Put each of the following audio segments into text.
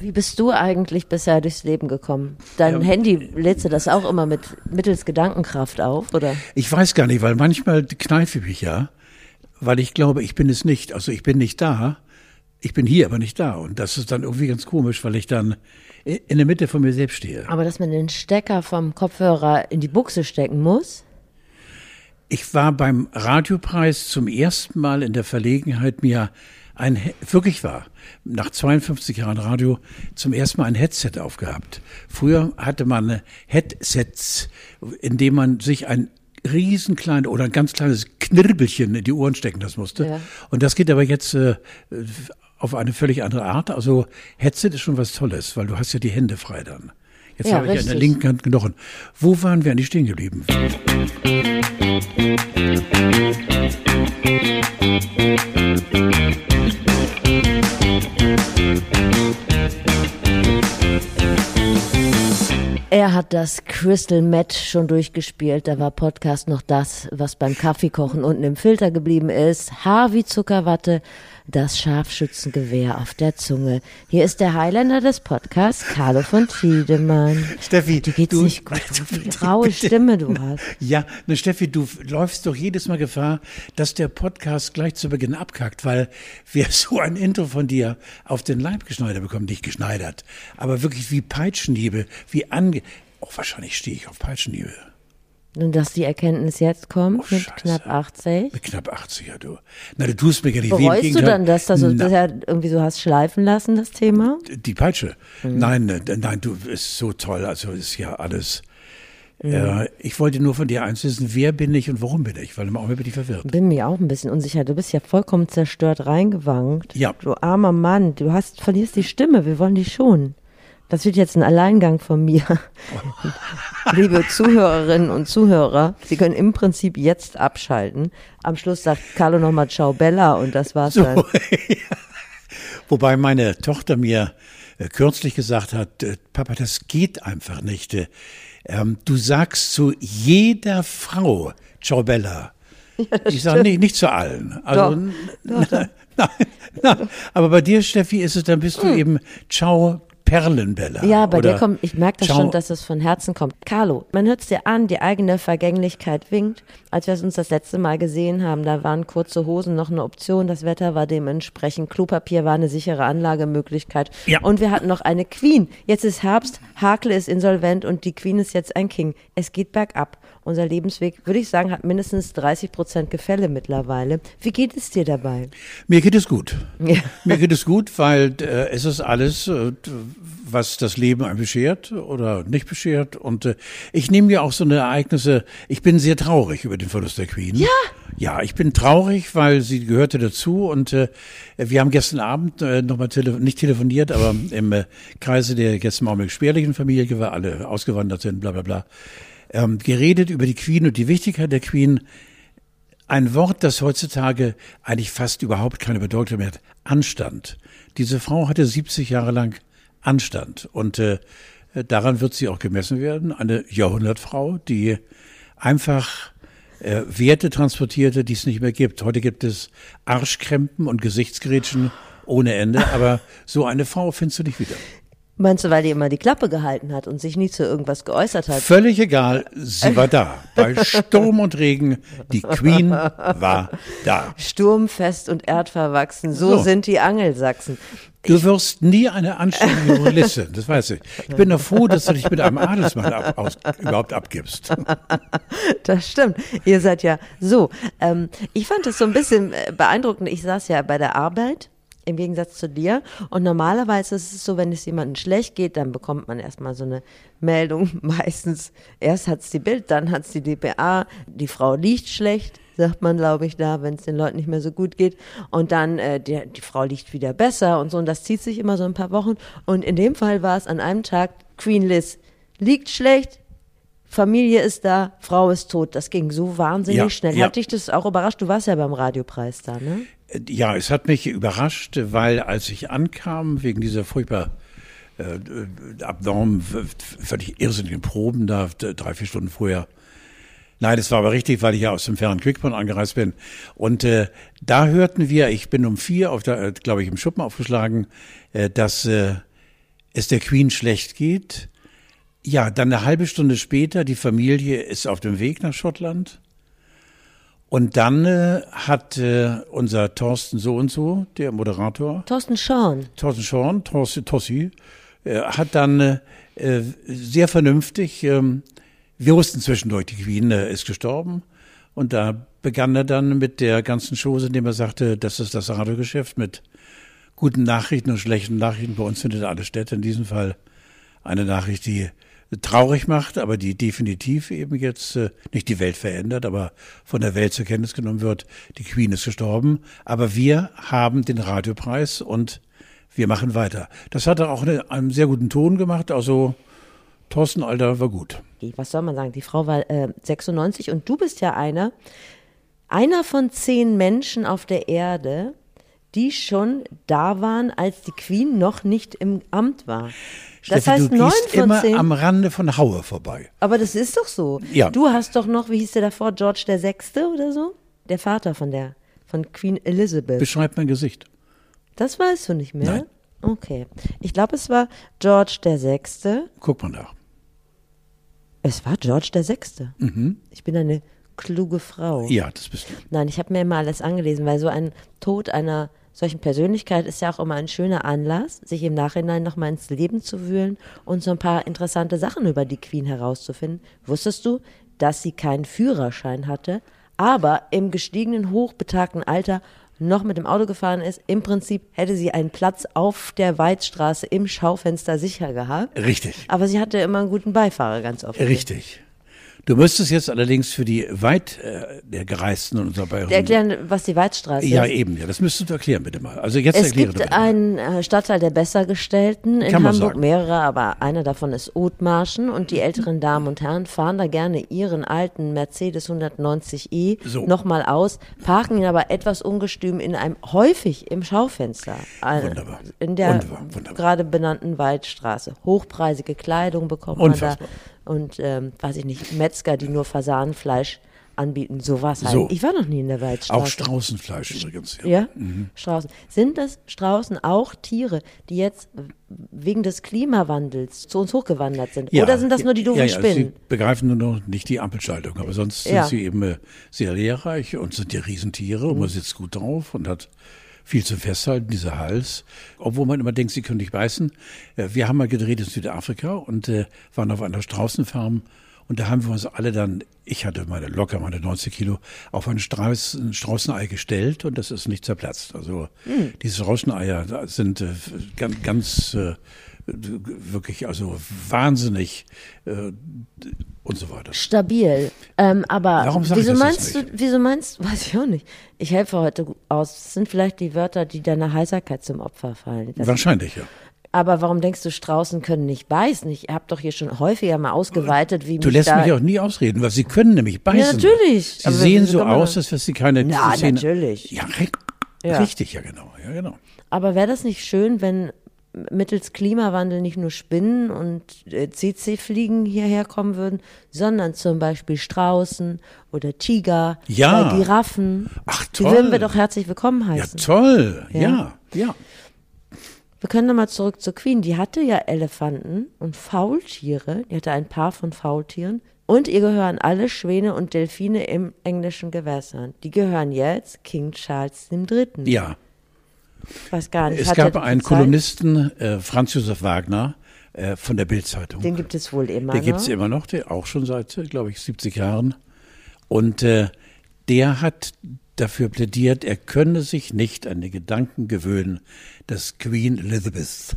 Wie bist du eigentlich bisher durchs Leben gekommen? Dein ähm, Handy lädst du das auch immer mit mittels Gedankenkraft auf, oder? Ich weiß gar nicht, weil manchmal kneife ich mich ja, weil ich glaube, ich bin es nicht. Also ich bin nicht da, ich bin hier, aber nicht da. Und das ist dann irgendwie ganz komisch, weil ich dann in der Mitte von mir selbst stehe. Aber dass man den Stecker vom Kopfhörer in die Buchse stecken muss? Ich war beim Radiopreis zum ersten Mal in der Verlegenheit, mir ein, wirklich war, nach 52 Jahren Radio zum ersten Mal ein Headset aufgehabt. Früher hatte man Headsets, in dem man sich ein riesenkleines oder ein ganz kleines Knirbelchen in die Ohren stecken lassen musste. Ja. Und das geht aber jetzt äh, auf eine völlig andere Art. Also Headset ist schon was Tolles, weil du hast ja die Hände frei dann. Jetzt ja, habe ich an der linken Hand Knochen. Wo waren wir eigentlich stehen geblieben? Er hat das Crystal Met schon durchgespielt. Da war Podcast noch das, was beim Kaffeekochen unten im Filter geblieben ist. Haar wie Zuckerwatte, das Scharfschützengewehr auf der Zunge. Hier ist der Highlander des Podcasts, Carlo von Tiedemann. Steffi, du geht's du, nicht gut, wie raue Stimme du hast. Ja, ne Steffi, du läufst doch jedes Mal Gefahr, dass der Podcast gleich zu Beginn abkackt, weil wir so ein Intro von dir auf den Leib geschneidert bekommen, nicht geschneidert, aber wirklich wie Peitschenhiebe, wie ange... Oh, wahrscheinlich stehe ich auf Peitschenhiebe. Und dass die Erkenntnis jetzt kommt, oh, mit Scheiße. knapp 80. Mit knapp 80, ja, du. Na, du tust mir gar nicht Bereust weh. du dann, dass das so, das ja irgendwie so hast schleifen lassen, das Thema? Die Peitsche? Mhm. Nein, nein, du, ist so toll. Also, ist ja alles. Mhm. Äh, ich wollte nur von dir eins wissen, wer bin ich und warum bin ich? Weil im Augenblick bin ich verwirrt. Bin mir auch ein bisschen unsicher. Du bist ja vollkommen zerstört reingewankt. Ja. Du armer Mann, du hast, verlierst die Stimme. Wir wollen dich schon. Das wird jetzt ein Alleingang von mir. Liebe Zuhörerinnen und Zuhörer, Sie können im Prinzip jetzt abschalten. Am Schluss sagt Carlo nochmal Ciao Bella und das war's so, dann. Wobei meine Tochter mir äh, kürzlich gesagt hat, äh, Papa, das geht einfach nicht. Äh, ähm, du sagst zu jeder Frau Ciao Bella. Ja, ich sage nicht, nicht zu allen. Also, doch, doch, doch. Nein, nein, aber bei dir, Steffi, ist es, dann bist du hm. eben Ciao Perlenbella. Ja, bei dir kommt, ich merke das Ciao. schon, dass es von Herzen kommt. Carlo, man hört es dir an, die eigene Vergänglichkeit winkt. Als wir uns das letzte Mal gesehen haben, da waren kurze Hosen noch eine Option, das Wetter war dementsprechend, Klopapier war eine sichere Anlagemöglichkeit. Ja. Und wir hatten noch eine Queen. Jetzt ist Herbst, Hakel ist insolvent und die Queen ist jetzt ein King. Es geht bergab. Unser Lebensweg, würde ich sagen, hat mindestens 30 Prozent Gefälle mittlerweile. Wie geht es dir dabei? Mir geht es gut. Ja. Mir geht es gut, weil äh, es ist alles, äh, was das Leben einem beschert oder nicht beschert. Und äh, ich nehme ja auch so eine Ereignisse, ich bin sehr traurig über den Verlust der Queen. Ja. Ja, ich bin traurig, weil sie gehörte dazu und äh, wir haben gestern Abend äh, nochmal tele nicht telefoniert, aber im äh, Kreise der im Augenblick spärlichen Familie, weil alle ausgewandert sind, bla bla bla ähm, geredet über die Queen und die Wichtigkeit der Queen. Ein Wort, das heutzutage eigentlich fast überhaupt keine Bedeutung mehr hat. Anstand. Diese Frau hatte 70 Jahre lang Anstand und äh, daran wird sie auch gemessen werden. Eine Jahrhundertfrau, die einfach äh, Werte transportierte, die es nicht mehr gibt. Heute gibt es Arschkrempen und Gesichtsgrätschen ohne Ende, aber so eine Frau findest du nicht wieder. Meinst du, weil die immer die Klappe gehalten hat und sich nie zu irgendwas geäußert hat? Völlig egal, sie war da. Bei Sturm und Regen, die Queen war da. Sturmfest und erdverwachsen, so, so. sind die Angelsachsen. Du wirst nie eine anständige Journalistin, das weiß ich. Ich bin doch froh, dass du dich mit einem Adelsmann ab, aus, überhaupt abgibst. Das stimmt. Ihr seid ja so. Ähm, ich fand das so ein bisschen äh, beeindruckend. Ich saß ja bei der Arbeit im Gegensatz zu dir. Und normalerweise ist es so, wenn es jemandem schlecht geht, dann bekommt man erstmal so eine Meldung. Meistens erst hat es die Bild, dann hat es die DPA, die Frau liegt schlecht, sagt man, glaube ich, da, wenn es den Leuten nicht mehr so gut geht. Und dann, äh, die, die Frau liegt wieder besser und so. Und das zieht sich immer so ein paar Wochen. Und in dem Fall war es an einem Tag, Queen Liz liegt schlecht, Familie ist da, Frau ist tot. Das ging so wahnsinnig ja, schnell. Ja. Hat dich das auch überrascht? Du warst ja beim Radiopreis da, ne? Ja, es hat mich überrascht, weil als ich ankam, wegen dieser furchtbar äh, abnormen, völlig irrsinnigen Proben da, drei, vier Stunden vorher, Nein, das war aber richtig, weil ich ja aus dem fernen Quickborn angereist bin. Und äh, da hörten wir, ich bin um vier, auf der, äh, glaube ich, im Schuppen aufgeschlagen, äh, dass äh, es der Queen schlecht geht. Ja, dann eine halbe Stunde später, die Familie ist auf dem Weg nach Schottland. Und dann äh, hat äh, unser Thorsten so und so, der Moderator, Thorsten Schorn. Thorsten Schorn, Thorsten Tossi, äh, hat dann äh, sehr vernünftig, ähm, wir wussten zwischendurch, die Queen äh, ist gestorben. Und da begann er dann mit der ganzen Chose, indem er sagte, das ist das Radiogeschäft mit guten Nachrichten und schlechten Nachrichten. Bei uns findet alles statt. In diesem Fall eine Nachricht, die traurig macht, aber die definitiv eben jetzt äh, nicht die Welt verändert, aber von der Welt zur Kenntnis genommen wird, die Queen ist gestorben, aber wir haben den Radiopreis und wir machen weiter. Das hat er auch in einem sehr guten Ton gemacht, also Thorsten Alter war gut. Was soll man sagen? Die Frau war äh, 96 und du bist ja einer, einer von zehn Menschen auf der Erde, die schon da waren, als die Queen noch nicht im Amt war. Das Steffi, heißt du neun von immer zehn. am Rande von Haue vorbei. Aber das ist doch so. Ja. Du hast doch noch, wie hieß der davor, George der Sechste oder so? Der Vater von der, von Queen Elizabeth. Beschreib mein Gesicht. Das weißt du nicht mehr? Nein. Okay. Ich glaube, es war George der Sechste. Guck mal nach. Es war George der Sechste. Ich bin eine kluge Frau. Mhm. Ja, das bist du. Nein, ich habe mir immer alles angelesen, weil so ein Tod einer solchen Persönlichkeit ist ja auch immer ein schöner Anlass, sich im Nachhinein nochmal ins Leben zu wühlen und so ein paar interessante Sachen über die Queen herauszufinden. Wusstest du, dass sie keinen Führerschein hatte, aber im gestiegenen, hochbetagten Alter noch mit dem Auto gefahren ist? Im Prinzip hätte sie einen Platz auf der Weidstraße im Schaufenster sicher gehabt. Richtig. Aber sie hatte immer einen guten Beifahrer, ganz oft. Richtig. Du müsstest jetzt allerdings für die weit äh, der Gereisten und unserer Bayern. Erklären, was die Weidstraße Ja, ist. eben, ja. Das müsstest du erklären, bitte mal. Also jetzt Es erkläre gibt einen äh, Stadtteil der Bessergestellten in Hamburg, sagen. mehrere, aber einer davon ist Othmarschen und die älteren Damen und Herren fahren da gerne ihren alten Mercedes 190i So. nochmal aus, parken ihn aber etwas ungestüm in einem, häufig im Schaufenster, äh, Wunderbar. in der Wunderbar, wunderbar. gerade benannten Waldstraße. Hochpreisige Kleidung bekommt man da Unfassbar. Und, ähm, weiß ich nicht, Metzger, die nur Fasanenfleisch anbieten, sowas halt. So. Ich war noch nie in der Waldstraße. Auch Straußenfleisch übrigens. Ja. Ja, Straußen. Sind das Straußen auch Tiere, die jetzt wegen des Klimawandels zu uns hochgewandert sind? Ja, Oder sind das nur die doofen ja, Spinnen? Sie begreifen nur noch nicht die Ampelschaltung, aber sonst sind sie eben äh, sehr lehrreich und sind ja Riesentiere und Mhm. man sitzt gut drauf und hat viel zu festhalten, dieser Hals. Obwohl man immer denkt, sie können nicht beißen. Äh, Wir haben mal gedreht in Südafrika und äh, waren auf einer Straußenfarm und da haben wir uns alle dann, ich hatte meine locker meine 90 Kilo, auf ein Straußen, Straußenei gestellt und das ist nicht zerplatzt. Also Hm. diese Straußeneier sind äh, ganz, ganz wirklich also wahnsinnig äh, und so weiter. Stabil. Ähm, aber Warum sag ich wieso das meinst jetzt du, wieso meinst, weiß ich auch nicht. Ich helfe heute aus. Das sind vielleicht die Wörter, die deiner Heiserkeit zum Opfer fallen. Das, Wahrscheinlich, ja. aber warum denkst du, Straußen können nicht beißen? Ich habe doch hier schon häufiger mal ausgeweitet, wie Du mich lässt mich auch nie ausreden, weil sie können nämlich beißen. Ja, natürlich. Sie Aber sehen so aus, als wenn sie keine Na, natürlich. Ja, Ja. richtig, ja genau, ja genau. Aber wäre das nicht schön, wenn mittels Klimawandel nicht nur Spinnen und äh, CC-Fliegen hierher kommen würden, sondern zum Beispiel Straußen oder Tiger Ja. oder Giraffen? Ach, Die toll. würden wir doch herzlich willkommen Ja, heißen. toll, Ja. ja, ja. wir können nochmal zurück zur Queen. Die hatte ja Elefanten und Faultiere. Die hatte ein Paar von Faultieren. Und ihr gehören alle Schwäne und Delfine im englischen Gewässern. Die gehören jetzt King Charles III. Ja, Ich weiß gar nicht. es gab einen? Kolumnisten, äh, Franz Josef Wagner, äh, von der Bildzeitung. Den gibt es wohl immer Der noch. gibt's immer noch, der auch schon seit, glaube ich, 70 Jahren. Und äh, der hat dafür plädiert, er könne sich nicht an den Gedanken gewöhnen, dass Queen Elizabeth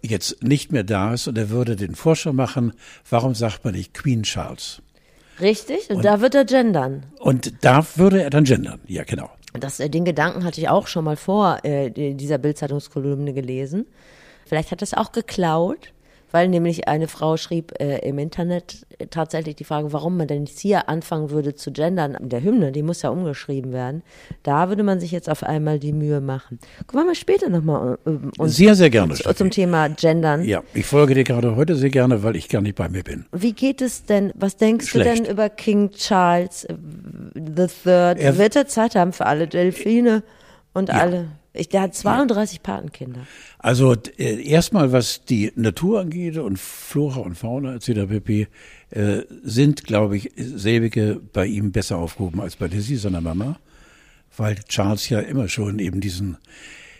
jetzt nicht mehr da ist und er würde den Vorschlag machen, warum sagt man nicht Queen Charles? Richtig, und, da wird er gendern. Und da würde er dann gendern. Ja, genau. Das, äh, den Gedanken hatte ich auch schon mal vor äh, die- dieser Bildzeitungskolumne gelesen. Vielleicht hat es auch geklaut, weil nämlich eine Frau schrieb äh, im Internet äh, tatsächlich die Frage, warum man denn jetzt hier anfangen würde zu gendern. Der Hymne, die muss ja umgeschrieben werden. Da würde man sich jetzt auf einmal die Mühe machen. Kommen wir mal später nochmal äh, uns Sehr, sehr gerne. zu- Steffi. zum Thema Gendern. Ja, ich folge dir gerade heute sehr gerne, weil ich gar nicht bei mir bin. Wie geht es denn, was denkst du Schlecht. denn über King Charles äh, the Third? Er- Wird er Zeit haben für alle Delfine und alle? Ich, der hat 32 Patenkinder. Also äh, erstmal, was die Natur angeht und Flora und Fauna etc. pp. Äh, sind, glaube ich, selbige bei ihm besser aufgehoben als bei Lizzie, seiner Mama, weil Charles ja immer schon eben diesen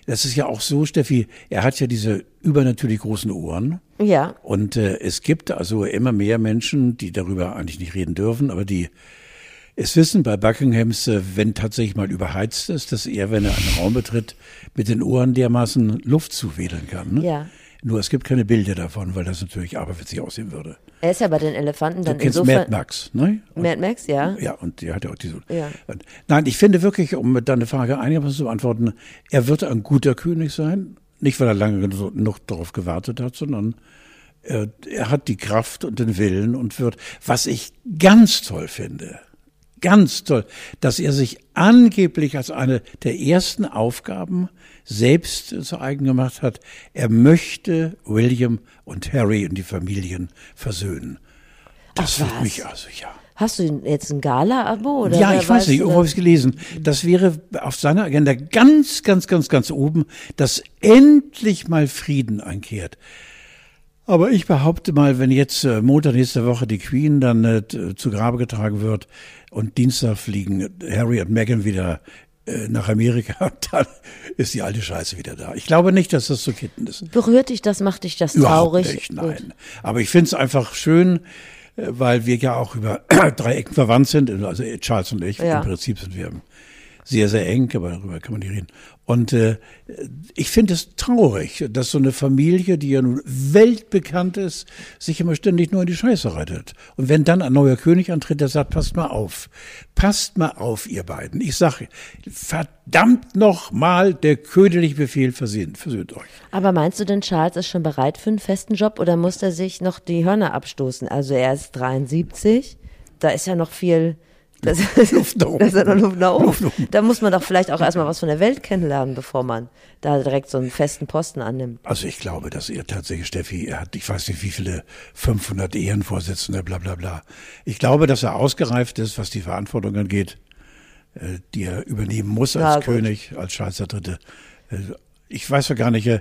das ist ja auch so, Steffi, er hat ja diese übernatürlich großen Ohren. Ja. Und äh, es gibt also immer mehr Menschen, die darüber eigentlich nicht reden dürfen, aber die es wissen bei Buckinghams, äh, wenn tatsächlich mal überheizt ist, dass er, wenn er einen Raum betritt, mit den Ohren dermaßen Luft zuwedeln kann. Ne? Ja. Nur es gibt keine Bilder davon, weil das natürlich aberwitzig aussehen würde. Er ist ja bei den Elefanten dann du kennst insofern. Mad Max, ne? Mad Max, ja. Ja, und der hat ja auch diese. Ja. Nein, ich finde wirklich, um deine Frage einigermaßen zu beantworten, er wird ein guter König sein. Nicht, weil er lange genug darauf gewartet hat, sondern er, er hat die Kraft und den Willen und wird, was ich ganz toll finde, ganz toll, dass er sich angeblich als eine der ersten Aufgaben selbst zu eigen gemacht hat. Er möchte William und Harry und die Familien versöhnen. Das Ach, wird mich also, ja. Hast du jetzt ein Gala-Abo? oder Ja, ich weiß nicht, äh, irgendwo habe ich gelesen. Das wäre auf seiner Agenda ganz, ganz, ganz, ganz oben, dass endlich mal Frieden einkehrt. Aber ich behaupte mal, wenn jetzt äh, Montag nächste Woche die Queen dann äh, zu Grabe getragen wird und Dienstag fliegen Harry und Meghan wieder äh, nach Amerika, dann ist die alte Scheiße wieder da. Ich glaube nicht, dass das zu kitten ist. Berührt dich das, macht dich das Überhaupt traurig? nicht, Gut. nein. Aber ich finde es einfach schön, äh, weil wir ja auch über drei Ecken verwandt sind, also Charles und ich, Ja. im Prinzip sind wir sehr, sehr eng, aber darüber kann man nicht reden. Und äh, ich finde es traurig, dass so eine Familie, die ja nun weltbekannt ist, sich immer ständig nur in die Scheiße reitet. Und wenn dann ein neuer König antritt, der sagt, passt mal auf, passt mal auf, ihr beiden. Ich sage, verdammt noch mal, der königliche Befehl versöhnt, versöhnt euch. Aber meinst du denn, Charles ist schon bereit für einen festen Job oder muss er sich noch die Hörner abstoßen? Also er ist 73, da ist ja noch viel, das, Luft nach oben. da ist ja Luft nach oben. Luft nach oben. Da muss man doch vielleicht auch erstmal was von der Welt kennenlernen, bevor man da direkt so einen festen Posten annimmt. Also ich glaube, dass er tatsächlich, Steffi, er hat, ich weiß nicht, wie viele 500 Ehrenvorsitzende, bla bla bla. Ich glaube, dass er ausgereift ist, was die Verantwortung angeht, äh, die er übernehmen muss Ja, als gut. König, als der Dritte. Äh, Ich weiß ja gar nicht, äh,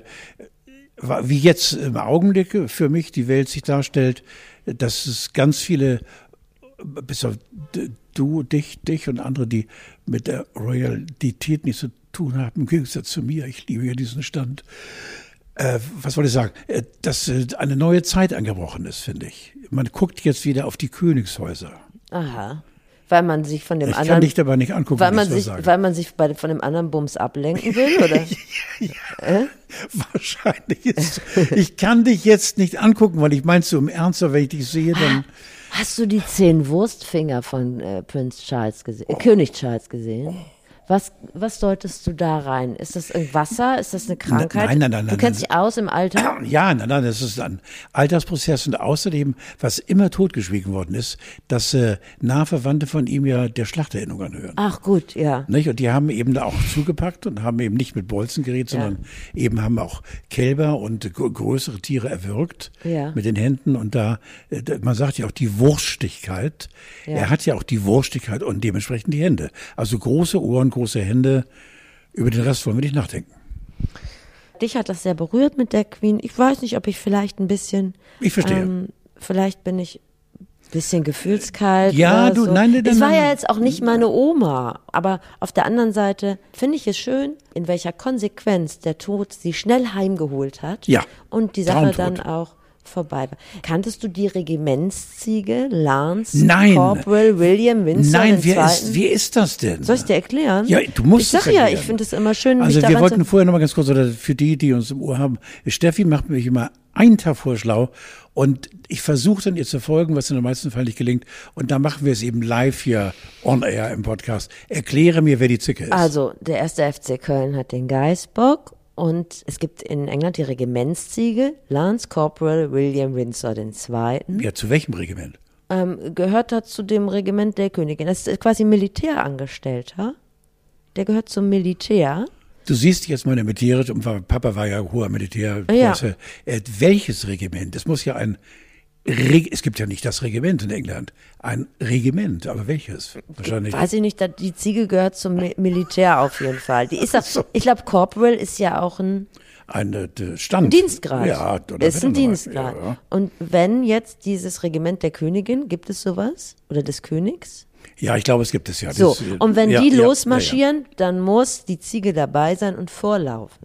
wie jetzt im Augenblick für mich die Welt sich darstellt, dass es ganz viele, bis auf du, dich, dich und andere, die mit der Royalität nichts zu tun haben, im Gegensatz zu mir. Ich liebe ja diesen Stand. Äh, was wollte ich sagen? Äh, Dass äh, eine neue Zeit angebrochen ist, finde ich. Man guckt jetzt wieder auf die Königshäuser. Aha. Weil man sich von dem Ich kann anderen, dich dabei nicht angucken, weil man sich, sage. weil man sich bei, von dem anderen Bums ablenken will, oder? Wahrscheinlich ist. Ich kann dich jetzt nicht angucken, weil ich meinst du im Ernst, aber wenn ich dich sehe, dann. Hast du die zehn Wurstfinger von äh, Prince Charles gesehen, äh, König Charles gesehen? Was, was deutest du da rein? Ist das ein Wasser? Ist das eine Krankheit? nein, nein, nein, Du nein, kennst nein. dich aus im Alter? Ja, nein, nein, das ist ein Altersprozess und außerdem, was immer totgeschwiegen worden ist, dass äh, nahe Verwandte von ihm ja der Schlachterinnerung anhören. Ach gut, ja. Nicht? Und die haben eben da auch zugepackt und haben eben nicht mit Bolzen geredet, Ja. sondern eben haben auch Kälber und gr- größere Tiere erwürgt Ja. mit den Händen. Und da, äh, da- man sagt ja auch die Wurstigkeit. Ja. Er hat ja auch die Wurstigkeit und dementsprechend die Hände. Also große Ohren, große Hände. Über den Rest wollen wir nicht nachdenken. Dich hat das sehr berührt mit der Queen. Ich weiß nicht, ob ich vielleicht ein bisschen. Ich verstehe. Ähm, vielleicht bin ich ein bisschen gefühlskalt. Ja, du- so. nein, nein, Es war nein, ja nein. jetzt auch nicht meine Oma. Aber auf der anderen Seite finde ich es schön, in welcher Konsequenz der Tod sie schnell heimgeholt hat. Ja, Und die Sache Traumtod. dann auch vorbei war. Kanntest du die Regimentsziege Lance Nein. Corporal William Windsor Nein, wer ist, wie ist das denn? Soll ich dir erklären? Ja, du musst Ich sag ja, erklären. ich finde es immer schön, Also wir wollten vorher noch mal ganz kurz, oder für die, die uns im Ohr haben, Steffi macht mich immer einen Tag vor schlau und ich versuche dann ihr zu folgen, was in den meisten Fällen nicht gelingt und dann machen wir es eben live hier on air im Podcast. Erkläre mir, wer die Zicke ist. Also, der erste FC Köln hat den Geißbock und es gibt in England die Regimentsziege, Lance Corporal William Windsor II. ja, zu welchem Regiment? Ähm, gehört da zu dem Regiment der Königin. Das ist quasi Militärangestellter. Der gehört zum Militär. Du siehst jetzt meine Militäre, und Papa war ja hoher Militär. Ja. Äh, welches Regiment? Es muss ja ein es gibt ja nicht das Regiment in England. Ein Regiment, aber welches? Wahrscheinlich. Weiß ich nicht, die Ziege gehört zum Mi- Militär auf jeden Fall. Die ist auch, ich glaube, Corporal ist ja auch ein Ein äh, Stand. Dienstgrad. Ja, oder ist ein. Dienstgrad. Ja. Und wenn jetzt dieses Regiment der Königin, gibt es sowas? Oder des Königs? ja, ich glaube, es gibt es ja. So, Das, äh, und wenn ja, die ja, losmarschieren, dann muss die Ziege dabei sein und vorlaufen.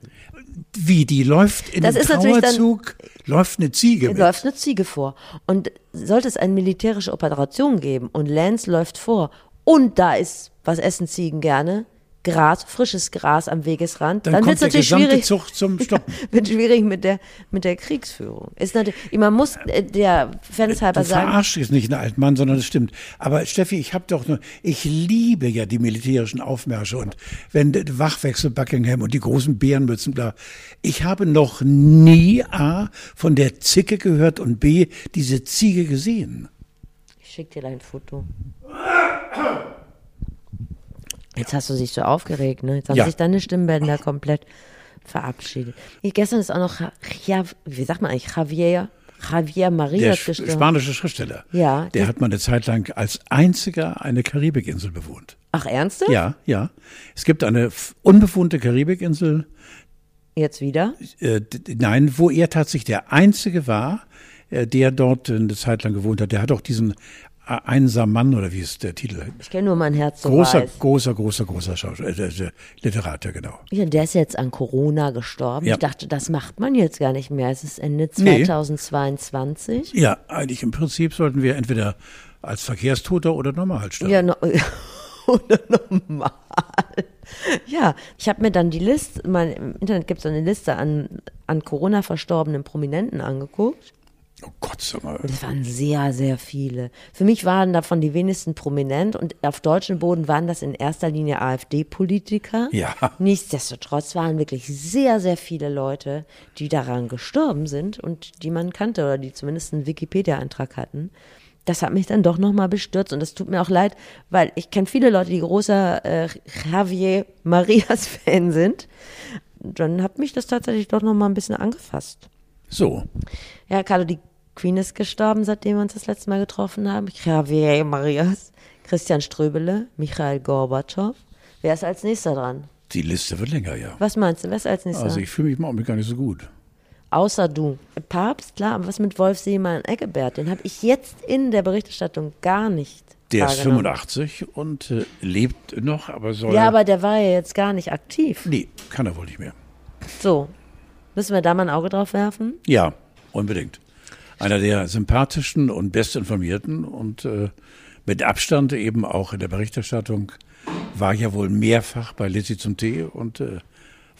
Wie, die läuft in Das ist natürlich dann- Trauerzug, läuft eine Ziege mit. läuft eine Ziege vor. Und sollte es eine militärische Operation geben und Lance läuft vor und da ist, was essen Ziegen gerne? Gras, frisches Gras am Wegesrand, Dann, dann, wird es natürlich schwierig. Zug zum Stoppen. Wird schwierig mit der, mit der Kriegsführung. Ist natürlich, man muss äh, der Fairness halber Du sagen, verarscht jetzt nicht einen alten Mann, sondern es stimmt. Aber Steffi, ich habe doch nur, ich liebe ja die militärischen Aufmärsche und wenn Wachwechsel Buckingham und die großen Bärenmützen, bla. Ich habe noch nie A von der Zicke gehört und B diese Ziege gesehen. ich schick dir ein Foto. Jetzt hast du dich so aufgeregt, ne? Jetzt haben Ja. sich deine Stimmbänder komplett verabschiedet. Ich, gestern ist auch noch, Ja- wie sagt man eigentlich, Javier, Javier Der Marias sch- gestorben. spanische Schriftsteller. Ja, Der hat mal eine Zeit lang als einziger eine Karibikinsel bewohnt. Ach, ernsthaft? Ja, ja. Es gibt eine unbewohnte Karibikinsel, Jetzt wieder? äh, nein, wo er tatsächlich der Einzige war, äh, der dort eine Zeit lang gewohnt hat. Der hat auch diesen äh, Einsam Mann, oder wie ist der Titel? Ich kenne nur mein Herz so Großer, weiß. großer, großer, großer Schauspieler, äh, Literat, ja, genau. Ja, der ist jetzt an Corona gestorben. Ja. Ich dachte, das macht man jetzt gar nicht mehr. Es ist Ende Nee. 2022. Ja, eigentlich im Prinzip sollten wir entweder als Verkehrstoter oder normal sterben. Ja, no, oder normal. Ja, ich habe mir dann die Liste, im Internet gibt es so eine Liste an, an Corona verstorbenen Prominenten angeguckt. Oh Gott, sag mal. Es waren sehr, sehr viele. Für mich waren davon die wenigsten prominent und auf deutschem Boden waren das in erster Linie AfD-Politiker. Ja. Nichtsdestotrotz waren wirklich sehr, sehr viele Leute, die daran gestorben sind und die man kannte oder die zumindest einen Wikipedia-Eintrag hatten. Das hat mich dann doch nochmal bestürzt und das tut mir auch leid, weil ich kenne viele Leute, die großer äh, Javier Marias-Fan sind. Dann hat mich das tatsächlich doch nochmal ein bisschen angefasst. So, Ja, Carlo, die Queen ist gestorben, seitdem wir uns das letzte Mal getroffen haben. Javier Marias, Christian Ströbele, Michael Gorbatschow. Wer ist als nächster dran? die Liste wird länger, ja. Was meinst du, wer ist als nächster Also ich fühle mich im Augenblick gar nicht so gut. Außer du. Papst, klar, aber was mit Wolf Seemann Eggebert? Den habe ich jetzt in der Berichterstattung gar nicht Der ist wahrgenommen. 85 und äh, lebt noch, aber soll. Ja, aber der war ja jetzt gar nicht aktiv. Nee, kann er wohl nicht mehr. So, müssen wir da mal ein Auge drauf werfen? Ja, unbedingt. Einer der sympathischen und bestinformierten und äh, mit Abstand eben auch in der Berichterstattung war ja wohl mehrfach bei Lizzie zum Tee und äh,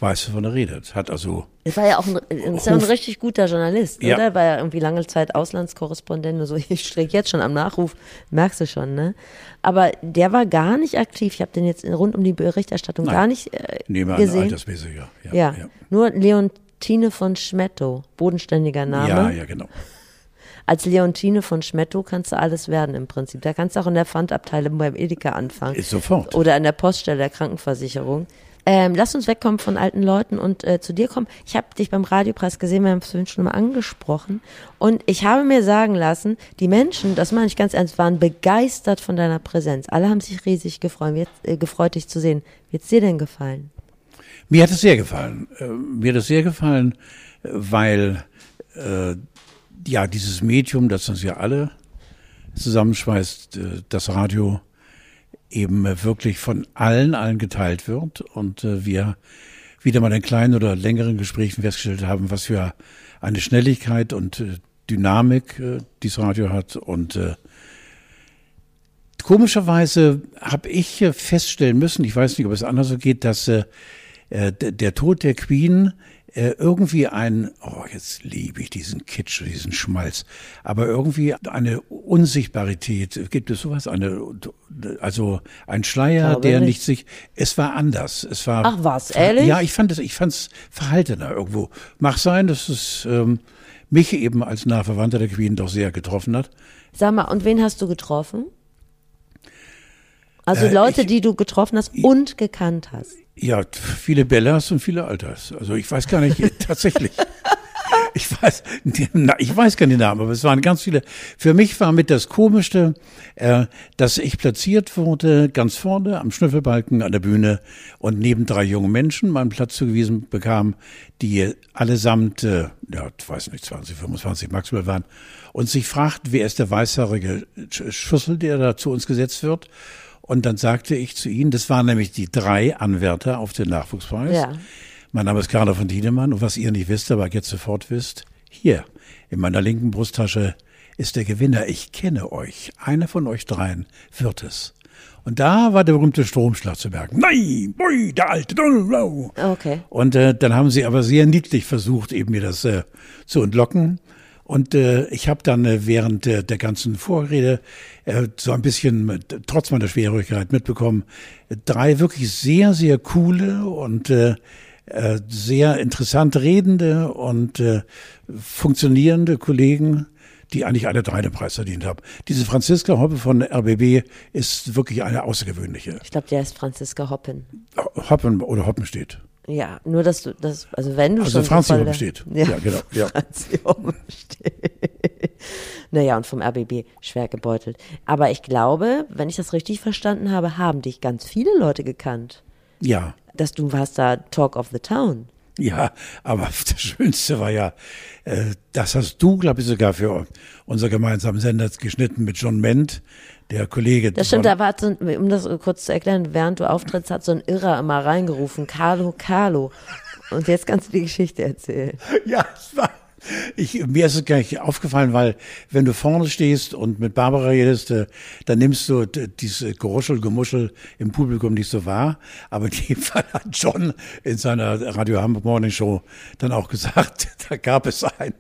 weiß, wovon er redet. Hat also, Es war ja auch ein, ein, ist ja ein Hof- richtig guter Journalist, Ja. oder? War ja irgendwie lange Zeit Auslandskorrespondent und so. Ich strecke jetzt schon am Nachruf, merkst du schon, ne? Aber der war gar nicht aktiv. Ich habe den jetzt rund um die Berichterstattung Nein. gar nicht äh, nehme an, gesehen. altersmäßig, ja. Ja, ja. ja. nur Leontine von Schmetto, bodenständiger Name. Ja, ja, genau. Als Leontine von Schmetto kannst du alles werden im Prinzip. Da kannst du auch in der Pfandabteilung beim Edeka anfangen. Ist sofort. Oder an der Poststelle der Krankenversicherung. Ähm, lass uns wegkommen von alten Leuten und äh, zu dir kommen. Ich habe dich beim Radiopreis gesehen, wir haben es vorhin schon mal angesprochen. Und ich habe mir sagen lassen, die Menschen, das meine ich ganz ernst, waren begeistert von deiner Präsenz. Alle haben sich riesig gefreut, jetzt, äh, gefreut dich zu sehen. Wie hat's dir denn gefallen? Mir hat es sehr gefallen. Äh, mir hat es sehr gefallen, äh, weil äh, ja dieses Medium, das uns ja alle zusammenschweißt, äh, das Radio eben äh, wirklich von allen, allen geteilt wird und äh, wir wieder mal in kleinen oder längeren Gesprächen festgestellt haben, was für eine Schnelligkeit und äh, Dynamik äh, dieses Radio hat und äh, Komischerweise habe ich äh, feststellen müssen, ich weiß nicht, ob es anders so geht, dass äh, der Tod der Queen äh, irgendwie ein, oh, jetzt liebe ich diesen Kitsch, diesen Schmalz, aber irgendwie eine Unsichtbarität, gibt es sowas? Eine, also ein Schleier, der nicht. nicht sich, es war anders, es war. Ach was, ehrlich? Ja, ich fand es, ich fand's verhaltener irgendwo. Mag sein, dass es ähm, mich eben als nahe Verwandter der Queen doch sehr getroffen hat. Sag mal, und wen hast du getroffen? Also Äh, Leute, ich- die du getroffen hast und gekannt hast. Ja, viele Bellas und viele Alters. Also ich weiß gar nicht, tatsächlich. ich weiß, ich weiß keine Namen, aber es waren ganz viele. Für mich war mit das Komischste, äh, dass ich platziert wurde, ganz vorne am Schnüffelbalken an der Bühne und neben drei jungen Menschen meinen Platz zugewiesen bekam, die allesamt, äh, ja, ich weiß nicht, 20, 25 maximal waren, und sich fragten, wer ist der weißhaarige Schussel, der da zu uns gesetzt wird. Und dann sagte ich zu ihnen, das waren nämlich die drei Anwärter auf den Nachwuchspreis. Ja. Mein Name ist Karl von Tiedemann und was ihr nicht wisst, aber jetzt sofort wisst, hier in meiner linken Brusttasche ist der Gewinner. Ich kenne euch. Einer von euch dreien wird es. Und da war der berühmte Stromschlag zu merken. Nein, boy, der alte. Okay. Und äh, dann haben sie aber sehr niedlich versucht, eben mir das äh, zu entlocken. Und äh, ich habe dann äh, während äh, der ganzen Vorrede äh, so ein bisschen, äh, trotz meiner Schwierigkeit, mitbekommen, drei wirklich sehr, sehr coole und äh, äh, sehr interessant redende und äh, funktionierende Kollegen, die eigentlich alle drei den Preis verdient haben. Diese Franziska Hoppe von RBB ist wirklich eine außergewöhnliche. Ich glaube, der ist Franziska Hoppen. Hoppen oder Hoppen steht. Ja, nur dass du das, also wenn du also schon. Franzi so steht. Ja, ja genau. Ja. Franzi steht. naja, und vom RBB schwer gebeutelt. Aber ich glaube, wenn ich das richtig verstanden habe, haben dich ganz viele Leute gekannt. Ja. Dass du warst da Talk of the Town. Ja, aber das Schönste war ja, äh, das hast du, glaube ich, sogar für unser gemeinsamen Sender geschnitten mit John Ment, der Kollege. Das stimmt, da war so, um das kurz zu erklären, während du auftrittst, hat so ein Irrer immer reingerufen, Carlo, Carlo. Und jetzt kannst du die Geschichte erzählen. Ja, es war ich, mir ist es gar nicht aufgefallen, weil wenn du vorne stehst und mit Barbara redest, äh, dann nimmst du diese Geruschel, Gemuschel im Publikum nicht so wahr. Aber in dem Fall hat John in seiner Radio Hamburg Morning Show dann auch gesagt, da gab es einen,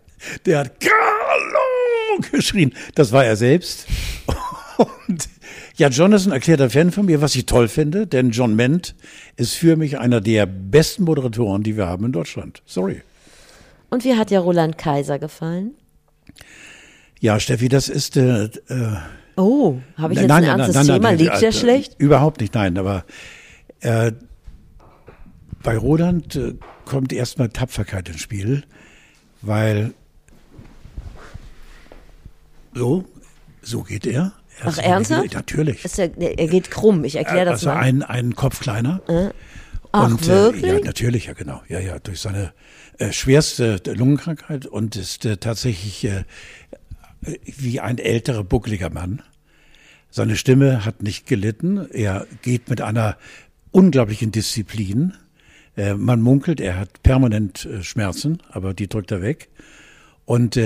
der hat Carlo geschrien. Das war er selbst. Und ja, John ist ein erklärter Fan von mir, was ich toll finde, denn John Ment ist für mich einer der besten Moderatoren, die wir haben in Deutschland. Sorry. Und wie hat dir Roland Kaiser gefallen? Ja, Steffi, das ist. Äh, äh, oh, habe ich jetzt nein, ein ernstes nein, nein, Thema? Liegt ja schlecht? Überhaupt nicht, nein. Aber äh, bei Roland äh, kommt erstmal Tapferkeit ins Spiel, weil so, so geht er. er Ach, ernsthaft? Natürlich. Er, er, geht krumm, ich erkläre das also mal. Also ein, ein Kopf kleiner. Äh? Ach, und, wirklich? Äh, ja, natürlich, ja, genau. Ja, ja, durch seine äh, schwerste Lungenkrankheit und ist äh, tatsächlich äh, wie ein älterer, buckliger Mann. Seine Stimme hat nicht gelitten. Er geht mit einer unglaublichen Disziplin. Äh, man munkelt, er hat permanent äh, Schmerzen, aber die drückt er weg. Und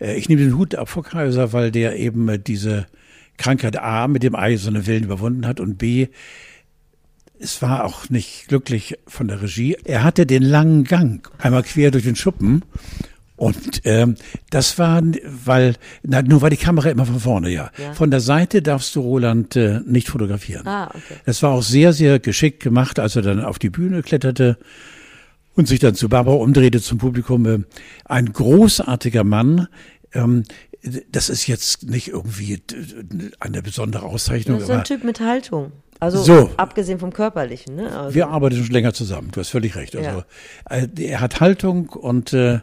ich nehme den Hut ab vor Kaiser, weil der eben diese Krankheit A mit dem eisernen Willen überwunden hat und B es war auch nicht glücklich von der Regie. Er hatte den langen Gang, einmal quer durch den Schuppen. Und ähm, das war, weil, na, nur war die Kamera immer von vorne, ja. ja. Von der Seite darfst du Roland äh, nicht fotografieren. Ah, okay. Das war auch sehr, sehr geschickt gemacht, als er dann auf die Bühne kletterte und sich dann zu Barbara umdrehte zum Publikum. Äh, ein großartiger Mann. Ähm, das ist jetzt nicht irgendwie eine besondere Auszeichnung. Das ist ein Typ mit Haltung. Also so. abgesehen vom körperlichen. Ne? Also. Wir arbeiten schon länger zusammen. Du hast völlig recht. Also ja. äh, er hat Haltung und äh,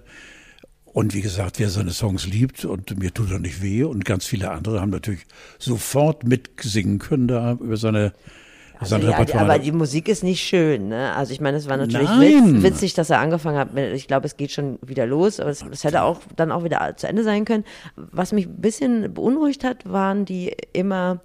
und wie gesagt, wer seine Songs liebt und mir tut er nicht weh und ganz viele andere haben natürlich sofort mitsingen können da über seine also ja, aber die Musik ist nicht schön, ne? Also ich meine, es war natürlich Nein. witzig, dass er angefangen hat. Mit, ich glaube, es geht schon wieder los, aber es, es, hätte auch dann auch wieder zu Ende sein können. Was mich ein bisschen beunruhigt hat, waren die immer